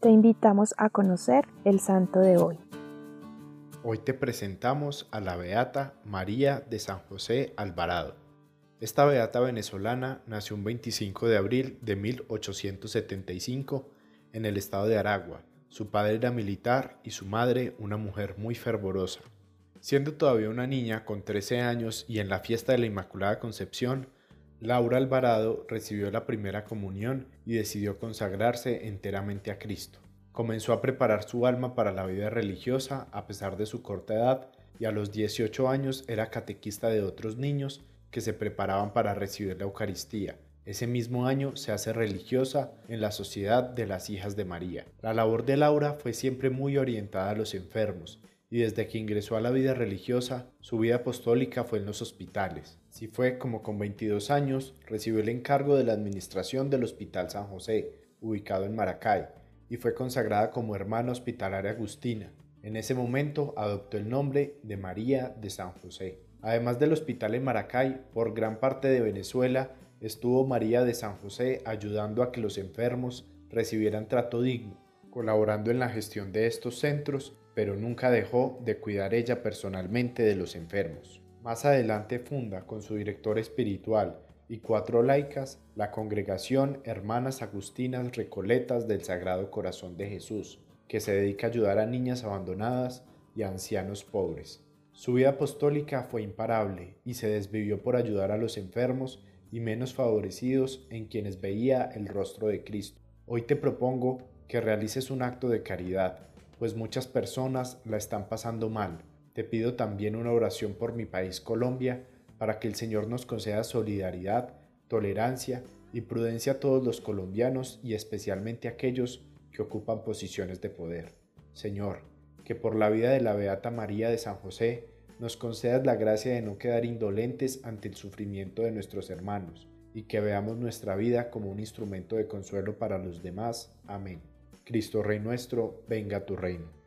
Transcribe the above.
Te invitamos a conocer el santo de hoy. Hoy te presentamos a la beata María de San José Alvarado. Esta beata venezolana nació un 25 de abril de 1875 en el estado de Aragua. Su padre era militar y su madre una mujer muy fervorosa. Siendo todavía una niña con 13 años y en la fiesta de la Inmaculada Concepción, Laura Alvarado recibió la primera comunión y decidió consagrarse enteramente a Cristo. Comenzó a preparar su alma para la vida religiosa a pesar de su corta edad y a los 18 años era catequista de otros niños que se preparaban para recibir la Eucaristía. Ese mismo año se hace religiosa en la Sociedad de las Hijas de María. La labor de Laura fue siempre muy orientada a los enfermos y desde que ingresó a la vida religiosa, su vida apostólica fue en los hospitales. Si fue como con 22 años, recibió el encargo de la administración del Hospital San José, ubicado en Maracay, y fue consagrada como hermana hospitalaria agustina. En ese momento adoptó el nombre de María de San José. Además del hospital en Maracay, por gran parte de Venezuela estuvo María de San José ayudando a que los enfermos recibieran trato digno, colaborando en la gestión de estos centros pero nunca dejó de cuidar ella personalmente de los enfermos. Más adelante funda con su director espiritual y cuatro laicas la congregación Hermanas Agustinas Recoletas del Sagrado Corazón de Jesús, que se dedica a ayudar a niñas abandonadas y a ancianos pobres. Su vida apostólica fue imparable y se desvivió por ayudar a los enfermos y menos favorecidos en quienes veía el rostro de Cristo. Hoy te propongo que realices un acto de caridad pues muchas personas la están pasando mal. Te pido también una oración por mi país Colombia, para que el Señor nos conceda solidaridad, tolerancia y prudencia a todos los colombianos y especialmente a aquellos que ocupan posiciones de poder. Señor, que por la vida de la Beata María de San José nos concedas la gracia de no quedar indolentes ante el sufrimiento de nuestros hermanos y que veamos nuestra vida como un instrumento de consuelo para los demás. Amén. Cristo Rey nuestro, venga tu reino.